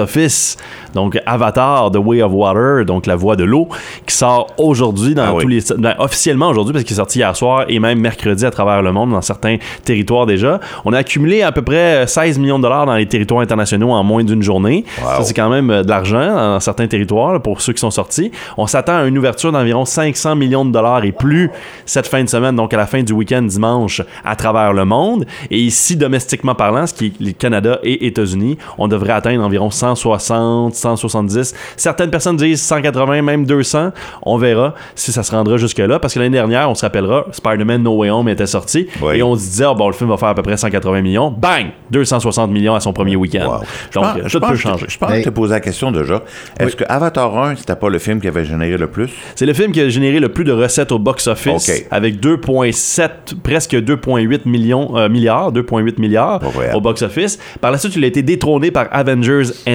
office donc Avatar The Way of Water donc la voix de l'eau qui sort aujourd'hui dans Ah oui. tous les ben, officiellement aujourd'hui parce qu'il est sorti hier soir et même mercredi à travers le monde dans certains territoires déjà on a accumulé à peu près 16 millions de dollars dans les territoires internationaux en moins d'une journée Wow. ça c'est quand même euh, de l'argent dans certains territoires pour ceux qui sont sortis on s'attend à une ouverture d'environ 500 millions de dollars et plus cette fin de semaine donc à la fin du week-end dimanche à travers le monde et ici domestiquement parlant ce qui est le Canada et États-Unis on devrait atteindre environ 160 170 certaines personnes disent 180 même 200 on verra si ça se rendra jusque là parce que l'année dernière on se rappellera Spider-Man No Way Home était sorti Oui. et on se disait oh, bon le film va faire à peu près 180 millions bang 260 millions à son premier week-end Wow. Je donc pense- je tout pense peut que- changer Je pense que Mais- je t'ai posé la question déjà. Est-ce que Avatar 1, c'était pas le film qui avait généré le plus? C'est le film qui a généré le plus de recettes au box-office Ok. avec 2,7, presque 2,8 millions, euh, milliards, 2,8 milliards au box-office. Par la suite, il a été détrôné par Avengers Endgame.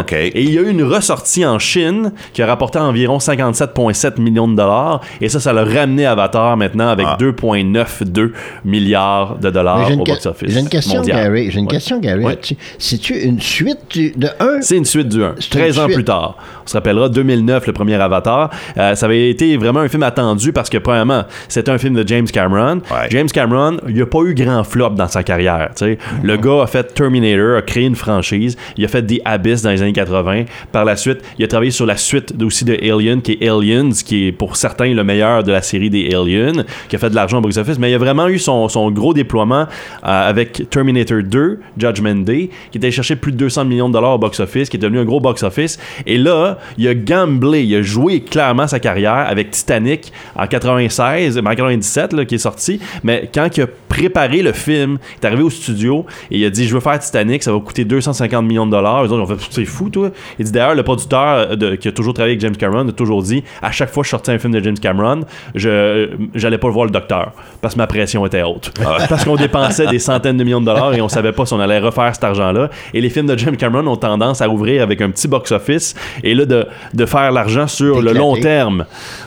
Ok. Et il y a eu une ressortie en Chine qui a rapporté environ 57,7 millions de dollars. Et ça, ça l'a ramené Avatar maintenant avec Ah. 2,92 milliards de dollars j'ai une, au box-office. j'ai une question, mondial. Gary. J'ai une Ouais. question, Gary. Ouais. Tu- C'est-tu une suite du- de 1 C'est une suite du 1. C'est une 13 ans suite. plus tard. On se rappellera 2009, le premier Avatar. Euh, ça avait été vraiment un film attendu parce que, premièrement, c'était un film de James Cameron. Ouais. James Cameron, il a pas eu grand flop dans sa carrière. sais. Le gars a fait Terminator, a créé une franchise. Il a fait The Abyss dans les années 80. Par la suite, il a travaillé sur la suite aussi de Alien, qui est Aliens, qui est pour certains le meilleur de la série des Aliens, qui a fait de l'argent au box-office. Mais il a vraiment eu son, gros déploiement euh, avec Terminator 2, Judgment Day, qui était cherché plus de 200 millions de dollars au box-office, qui est devenu un gros box-office. Et là, il a gamblé, il a joué clairement sa carrière avec Titanic en 96, ben, en 97 là, qui est sorti. Mais quand il a préparé le film, il est arrivé au studio et il a dit Je veux faire Titanic, ça va coûter 250 millions de dollars. Ont fait C'est fou, toi. Il dit d'ailleurs, le producteur de- qui a toujours travaillé avec James Cameron a toujours dit À chaque fois que je sortais un film de James Cameron, je j'allais pas voir le docteur parce que ma pression était haute. Parce qu'on dépensait des centaines de millions de dollars et on savait pas si on allait refaire cet argent-là. Et les films de James Cameron ont tendance à ouvrir avec un petit box-office et là, de, de faire l'argent sur le long terme.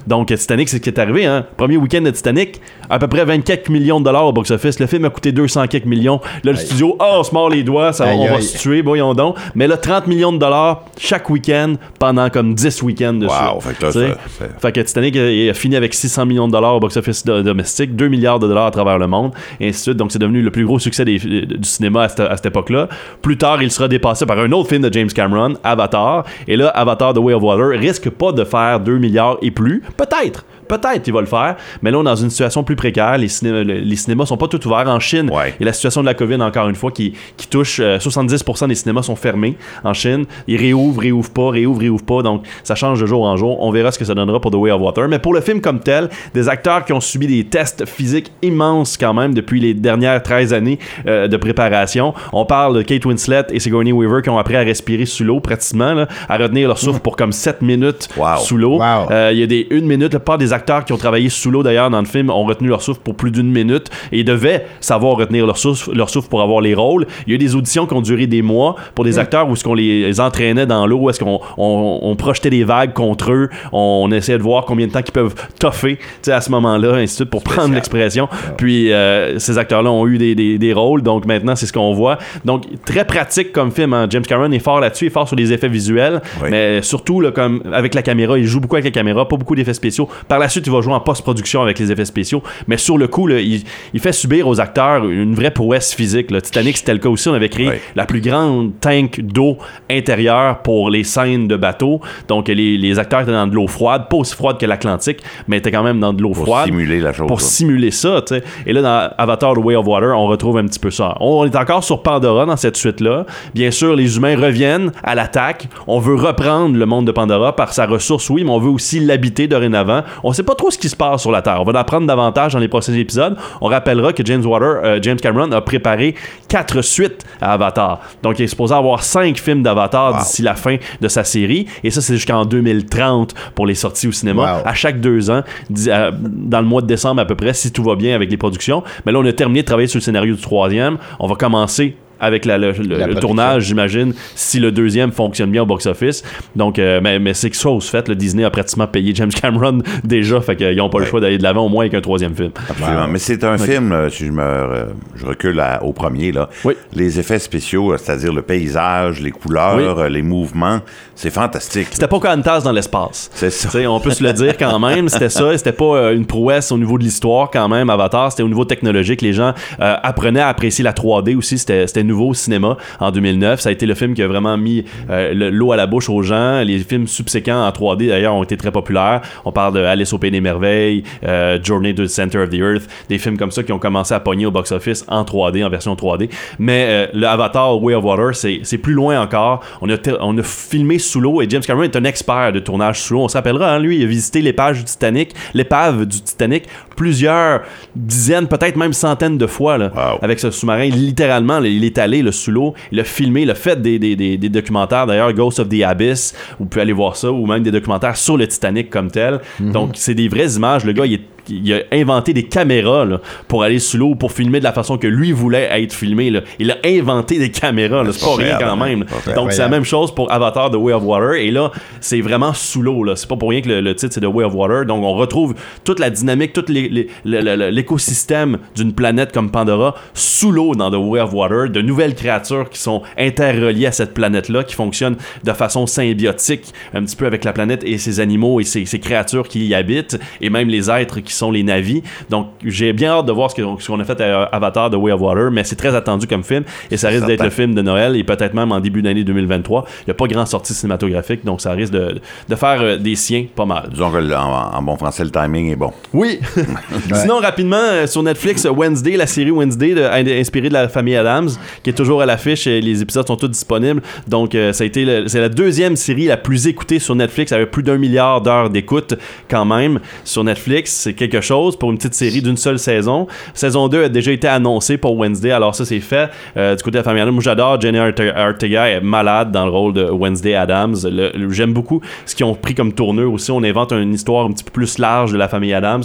Donc, Titanic, c'est ce qui est arrivé. Hein? Premier week-end de Titanic, à peu près 24 millions de dollars au box-office. Le film a coûté 200 quelques millions. Là, le studio, oh, on se mord les doigts, ça, on va se tuer, voyons donc. Mais là, 30 millions de dollars chaque week-end pendant comme 10 week-ends de Wow, fait que là, Fait que Titanic a, il a fini avec 600 millions de dollars au box-office do- domestique, 2 milliards de dollars à travers le monde, et ainsi de suite. Donc, c'est devenu le plus gros succès des- du cinéma à cette, à cette époque-là. Plus tard, il sera dépassé par un autre film de James Cameron, Avatar. Et là, Avatar The Way of Water risque pas de faire 2 milliards et plus. Peut-être. Peut-être qu'il va le faire, mais là, on est dans une situation plus précaire. Les, ciné- les cinémas sont pas tous ouverts en Chine. Ouais. Et la situation de la COVID, encore une fois, qui, qui touche euh, 70% des cinémas sont fermés en Chine. Ils réouvrent, réouvrent pas, réouvrent, réouvrent pas. Donc, ça change de jour en jour. On verra ce que ça donnera pour The Way of Water. Mais pour le film comme tel, des acteurs qui ont subi des tests physiques immenses quand même depuis les dernières 13 années euh, de préparation. On parle de Kate Winslet et Sigourney Weaver qui ont appris à respirer sous l'eau pratiquement, là, à retenir leur souffle pour comme 7 minutes Wow. sous l'eau. Wow. Euh, Il y a des une minute. La plupart des acteurs qui ont travaillé sous l'eau d'ailleurs dans le film ont retenu leur souffle pour plus d'une minute et ils devaient savoir retenir leur souffle, leur souffle pour avoir les rôles. Il y a eu des auditions qui ont duré des mois pour des acteurs où est-ce qu'on les, entraînait dans l'eau, où est-ce qu'on on, on projetait des vagues contre eux, on, essayait de voir combien de temps qu'ils peuvent toffer à ce moment-là, ainsi de suite, pour prendre l'expression. Puis euh, ces acteurs-là ont eu des, des- des rôles, donc maintenant c'est ce qu'on voit. Donc très pratique comme film. hein. James Cameron est fort là-dessus, est fort sur les effets visuels, Oui. mais surtout là, comme avec la caméra, il joue beaucoup avec la caméra, pas beaucoup d'effets spéciaux. Par la suite, il va jouer en post-production avec les effets spéciaux, mais sur le coup, là, il, il fait subir aux acteurs une vraie prouesse physique. là. Titanic, c'était le cas aussi. On avait créé Oui. la plus grande tank d'eau intérieure pour les scènes de bateau. Donc les, les acteurs étaient dans de l'eau froide, pas aussi froide que l'Atlantique, mais étaient quand même dans de l'eau Pour froide simuler la chose. pour là. simuler ça, tu sais. Et là, dans Avatar The Way of Water, on retrouve un petit peu ça. On est encore sur Pandora dans cette suite-là. Bien sûr, les humains reviennent à l'attaque. On veut reprendre le monde de Pandora par sa ressource, oui, mais on veut aussi l'habiter dorénavant. On sait pas trop ce qui se passe sur la Terre. On va en apprendre davantage dans les prochains épisodes. On rappellera que James Water, euh, James Cameron a préparé quatre suites à Avatar. Donc, il est supposé avoir cinq films d'Avatar Wow. d'ici la fin de sa série. Et ça, c'est jusqu'en 2030 pour les sorties au cinéma. Wow. À chaque deux ans, euh, dans le mois de décembre à peu près, si tout va bien avec les productions. Mais là, on a terminé de travailler sur le scénario du troisième. On va commencer avec la- le, le- La le production. tournage, j'imagine, si le deuxième fonctionne bien au box-office. Donc, euh, mais, mais c'est chose faite. Le Disney a pratiquement payé James Cameron déjà, fait qu'ils n'ont pas le choix d'aller de l'avant au moins avec un troisième film. Absolument. Mais c'est un film, euh, si je me euh, je recule à- au premier, là. Oui. Les effets spéciaux, c'est-à-dire le paysage, les couleurs, Oui. les mouvements, c'est fantastique. C'était pas Pocahontas dans l'espace. C'est ça. On peut se le dire quand même. C'était ça. C'était pas une prouesse au niveau de l'histoire quand même. Avatar, c'était au niveau technologique. Les gens euh, apprenaient à apprécier la 3D aussi. C'était c'était nouveau au cinéma en 2009. Ça a été le film qui a vraiment mis euh, le- l'eau à la bouche aux gens. Les films subséquents en 3D d'ailleurs ont été très populaires. On parle de Alice au Pays des Merveilles, euh, Journey to the Center of the Earth, des films comme ça qui ont commencé à pogner au box-office en 3D, en version 3D. Mais euh, le Avatar Way of Water, c'est plus loin encore. On a, on a filmé sous l'eau et James Cameron est un expert de tournage sous l'eau. On se rappellera, hein, lui, il a visité l'épave du Titanic, l'épave du Titanic plusieurs dizaines, peut-être même centaines de fois là, Wow. avec ce sous-marin. Littéralement, il est allé là, sous l'eau, il a filmé, il a fait des, des, des, des documentaires, d'ailleurs, Ghost of the Abyss, vous pouvez aller voir ça, ou même des documentaires sur le Titanic comme tel. Donc, c'est des vraies images. Le gars, il est il a inventé des caméras là, pour aller sous l'eau, pour filmer de la façon que lui voulait être filmé. là. Il a inventé des caméras, c'est pas rien quand même. Donc c'est la même chose pour Avatar The Way of Water. Et là, c'est vraiment sous l'eau. C'est pas pour rien que le, le titre c'est The Way of Water. Donc on retrouve toute la dynamique, tout l'écosystème d'une planète comme Pandora sous l'eau dans The Way of Water. De nouvelles créatures qui sont interreliées à cette planète-là, qui fonctionnent de façon symbiotique un petit peu avec la planète et ses animaux et ses, ses créatures qui y habitent et même les êtres qui sont les navis. Donc j'ai bien hâte de voir ce qu'on a fait à Avatar The Way of Water, mais c'est très attendu comme film et ça risque d'être le film de Noël et peut-être même en début d'année 2023. Il n'y a pas grand sortie cinématographique, donc ça risque de, de faire euh, des siens pas mal. Disons que en, en bon français, le timing est bon. Oui. Sinon, rapidement, euh, sur Netflix, Wednesday, la série Wednesday, de- in- inspirée de la famille Adams, qui est toujours à l'affiche. et Les épisodes sont tous disponibles. Donc, euh, ça a été c'est la deuxième série la plus écoutée sur Netflix, avec plus d'un milliard d'heures d'écoute quand même sur Netflix. C'est quelque chose pour une petite série d'une seule saison. Saison 2 a déjà été annoncée pour Wednesday, alors ça c'est fait. Euh, du côté de la famille Adams, moi j'adore Jenny Orte- Ortega, est malade dans le rôle de Wednesday Adams. J'aime beaucoup ce qu'ils ont pris comme tournure aussi. On invente une histoire un petit peu plus large de la famille Adams.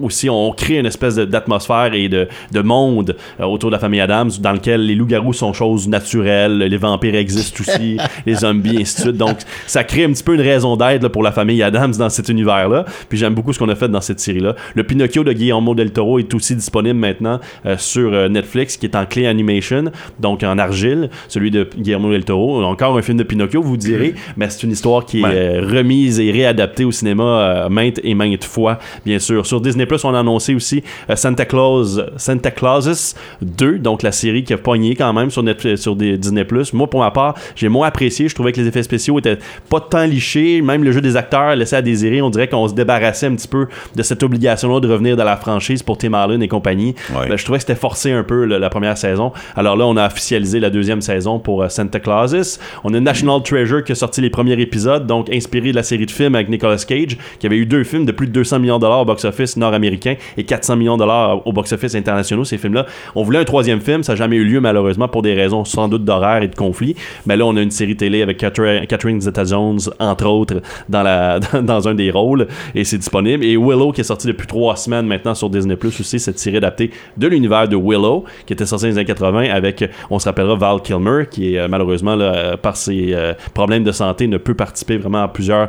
Aussi, on crée une espèce d'atmosphère et de, de monde euh, autour de la famille Adams dans lequel les loups-garous sont choses naturelles, les vampires existent aussi, les zombies, ainsi de suite. Donc, ça crée un petit peu une raison d'être pour la famille Adams dans cet univers-là. Puis j'aime beaucoup ce qu'on a fait dans cette série-là. Le Pinocchio de Guillermo del Toro est aussi disponible maintenant euh, sur euh, Netflix, qui est en clé animation, donc en argile, celui de Guillermo del Toro. Encore un film de Pinocchio, vous direz, mais c'est une histoire qui est Ouais. euh, remise et réadaptée au cinéma maintes et maintes fois, bien sûr. Sur Disney Plus, on a annoncé aussi Santa Claus, Santa Clauses 2, donc la série qui a pogné quand même sur, Netflix, sur des Disney Plus. Moi, pour ma part, j'ai moins apprécié. Je trouvais que les effets spéciaux étaient pas tant lichés. Même le jeu des acteurs laissait à désirer. On dirait qu'on se débarrassait un petit peu de cette obligation-là de revenir dans la franchise pour Tim Allen et compagnie. Ouais. Ben, je trouvais que c'était forcé un peu la première saison. Alors là, on a officialisé la deuxième saison pour euh, Santa Clauses. On a National Treasure qui a sorti les premiers épisodes, donc inspiré de la série de films avec Nicolas Cage, qui avait eu deux films de plus de 200 millions de dollars au box-office nord-américain et 400 millions de dollars au box-office internationaux, ces films-là. On voulait un troisième film, ça n'a jamais eu lieu malheureusement pour des raisons sans doute d'horaire et de conflit. Mais là, on a une série télé avec Catherine Zeta-Jones, entre autres, dans, la, dans un des rôles, et c'est disponible. Et Willow, qui est sorti depuis trois semaines maintenant sur Disney Plus aussi, cette série adaptée de l'univers de Willow, qui était sorti dans les années 80 avec, on se rappellera, Val Kilmer, qui euh, malheureusement, euh, par ses euh, problèmes de santé, ne peut participer vraiment à plusieurs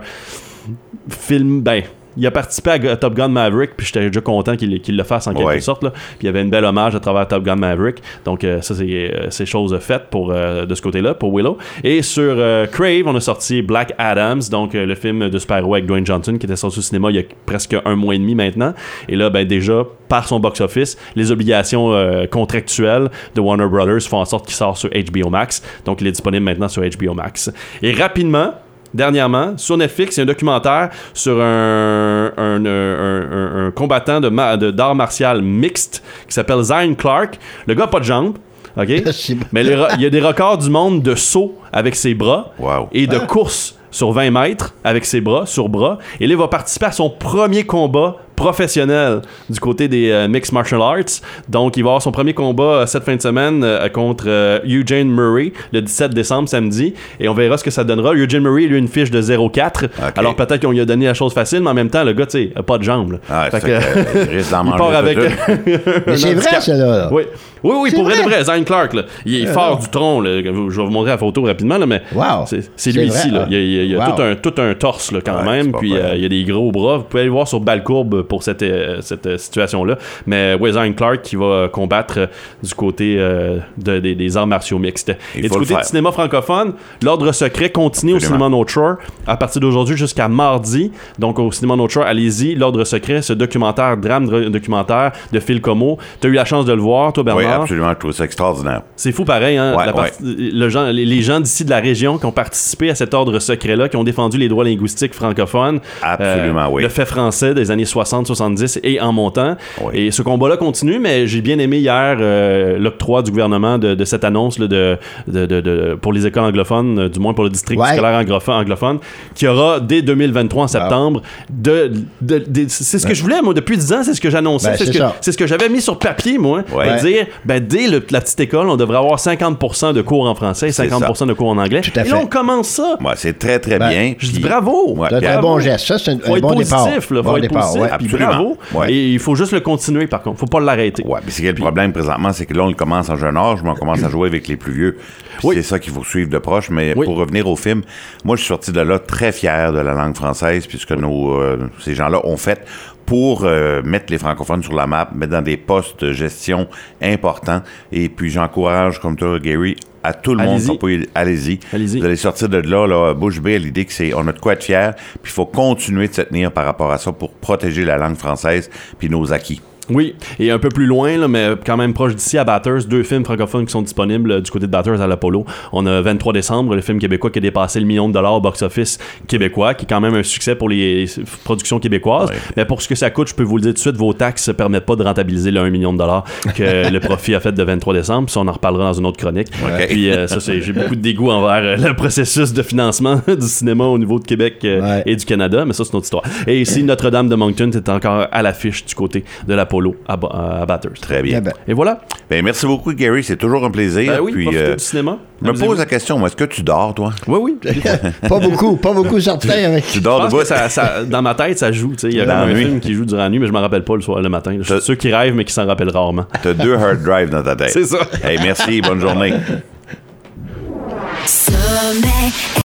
films. Ben, il a participé à Top Gun Maverick, puis j'étais déjà content qu'il le fasse en quelque Ouais. sorte. Là. Puis il y avait une belle hommage à travers Top Gun Maverick. Donc euh, ça, c'est euh, c'est chose faite pour, euh, de ce côté-là, pour Willow. Et sur euh, Crave, on a sorti Black Adams, donc euh, le film de super-héros avec Dwayne Johnson, qui était sorti au cinéma il y a presque un mois et demi maintenant. Et là, ben déjà, par son box-office, les obligations euh, contractuelles de Warner Brothers font en sorte qu'il sort sur HBO Max. Donc il est disponible maintenant sur HBO Max. Et rapidement, dernièrement, sur Netflix, il y a un documentaire sur un, un, un- un- un combattant de ma- de- d'art martial mixte qui s'appelle Zion Clark. Le gars a pas de jambes. OK? Mais il y a des records du monde de saut avec ses bras Wow. et de course sur 20 mètres avec ses bras, sur bras. Et là, il va participer à son premier combat professionnel du côté des euh, Mixed Martial Arts. Donc, il va avoir son premier combat euh, cette fin de semaine euh, contre euh, Eugene Murray le 17 décembre, samedi. Et on verra ce que ça donnera. Eugene Murray, lui, a une fiche de 0-4. Alors, peut-être qu'on lui a donné la chose facile, mais en même temps, le gars, tu sais, a pas de jambes. Ah, Fait c'est que- il risque d'en part avec. c'est vrai, ça, là. Oui, oui, oui C'est pour vrai, de vrai. Zion Clark, là, il est fort du tronc. là. Je vais vous montrer la photo rapidement, là, mais Wow. c'est lui ici. Là. Il y a, il y a- il y a Wow. tout, un, tout un torse là, quand Ouais, même, puis euh, il y a des gros bras. Vous pouvez aller voir sur Balcourbe pour cette, euh, cette euh, situation-là. Mais Zion Clark qui va combattre euh, du côté de- des, des arts martiaux mixtes. Il Et du côté du cinéma francophone, l'ordre secret continue au cinéma North Shore à partir d'aujourd'hui jusqu'à mardi. Donc au cinéma North Shore, allez-y, l'ordre secret, ce documentaire, drame dra- documentaire de Phil Como. Tu as eu la chance de le voir, toi, Oui, Bernard? absolument. Je trouve ça extraordinaire. C'est fou pareil, hein? Ouais, La part- le gens- les, gens d'ici de la région qui ont participé à cet ordre secret-là, qui ont défendu les droits linguistiques francophones. euh, Absolument, oui. Le fait français des années 60, 70 et en montant. Oui. Et ce combat-là continue, mais j'ai bien aimé hier euh, l'octroi du gouvernement de, de cette annonce là, de, de, de- de- pour les écoles anglophones, euh, du moins pour le district Ouais. scolaire anglophone, anglophone, qui aura dès 2023 en septembre. De, de- de- c'est ce que je voulais, moi, depuis 10 ans, c'est ce que j'annonçais. Ben, c'est ce c'est que, j'avais mis sur papier, moi. Ouais. de dire, ben, dès le- la petite école, on devrait avoir 50% de cours en français et C'est 50% de cours en anglais. Tout à et là, on commence ça. Ouais, c'est très, très Ben, bien. Je dis bravo. Ouais, C'est un bon geste. Ça, c'est un, Faut un être bon départ. positif, là. Faut Bon être départ, positif. Bravo. Ouais. Et il faut juste le continuer, par contre. Faut pas l'arrêter. Ouais, mais c'est le problème présentement, c'est que là, on le commence en jeune âge, mais on commence à jouer avec les plus vieux. Oui. C'est ça qu'il faut suivre de proche. Mais Oui. pour revenir au film, moi, je suis sorti de là très fier de la langue française, puisque nos, euh, ces gens-là ont fait pour euh, mettre les francophones sur la map, mettre dans des postes de gestion importants. Et puis, j'encourage, comme toi, Gary, à tout le monde, Allez-y. Allez-y. Vous allez sortir de là, là bouche bée à l'idée que c'est, on a de quoi être fier, puis il faut continuer de se tenir par rapport à ça pour protéger la langue française puis nos acquis. Oui, et un peu plus loin, là, mais quand même proche d'ici, à Batters, deux films francophones qui sont disponibles euh, du côté de Batters à l'Apollo. On a 23 décembre, le film québécois qui a dépassé le million de dollars au box-office québécois, qui est quand même un succès pour les productions québécoises. Ouais. Mais pour ce que ça coûte, je peux vous le dire tout de suite, vos taxes ne permettent pas de rentabiliser le 1 million de dollars que le profit a fait de 23 décembre. Puis on en reparlera dans une autre chronique. Ok. Puis euh, ça, j'ai beaucoup de dégoût envers euh, le processus de financement du cinéma au niveau de Québec Ouais. et du Canada, mais ça, c'est une autre histoire. Et ici, Notre-Dame de Moncton est encore à l'affiche du côté de l'Apollo à, à Batters. Très bien. Et voilà. Ben, merci beaucoup, Gary. C'est toujours un plaisir. Ben oui, Puis, euh, du cinéma. je me pose la question, moi, est-ce que tu dors, toi? Oui, oui. pas beaucoup, pas beaucoup certain avec. Tu dors que ça, ça- dans ma tête, ça joue. tu sais. Il y a un nuit. film qui joue durant la nuit, mais je m'en rappelle pas le soir, le matin. Je suis ceux qui rêvent, mais qui s'en rappellent rarement. T'as deux hard drives dans ta tête. C'est ça. Hey, merci, bonne journée. Sommet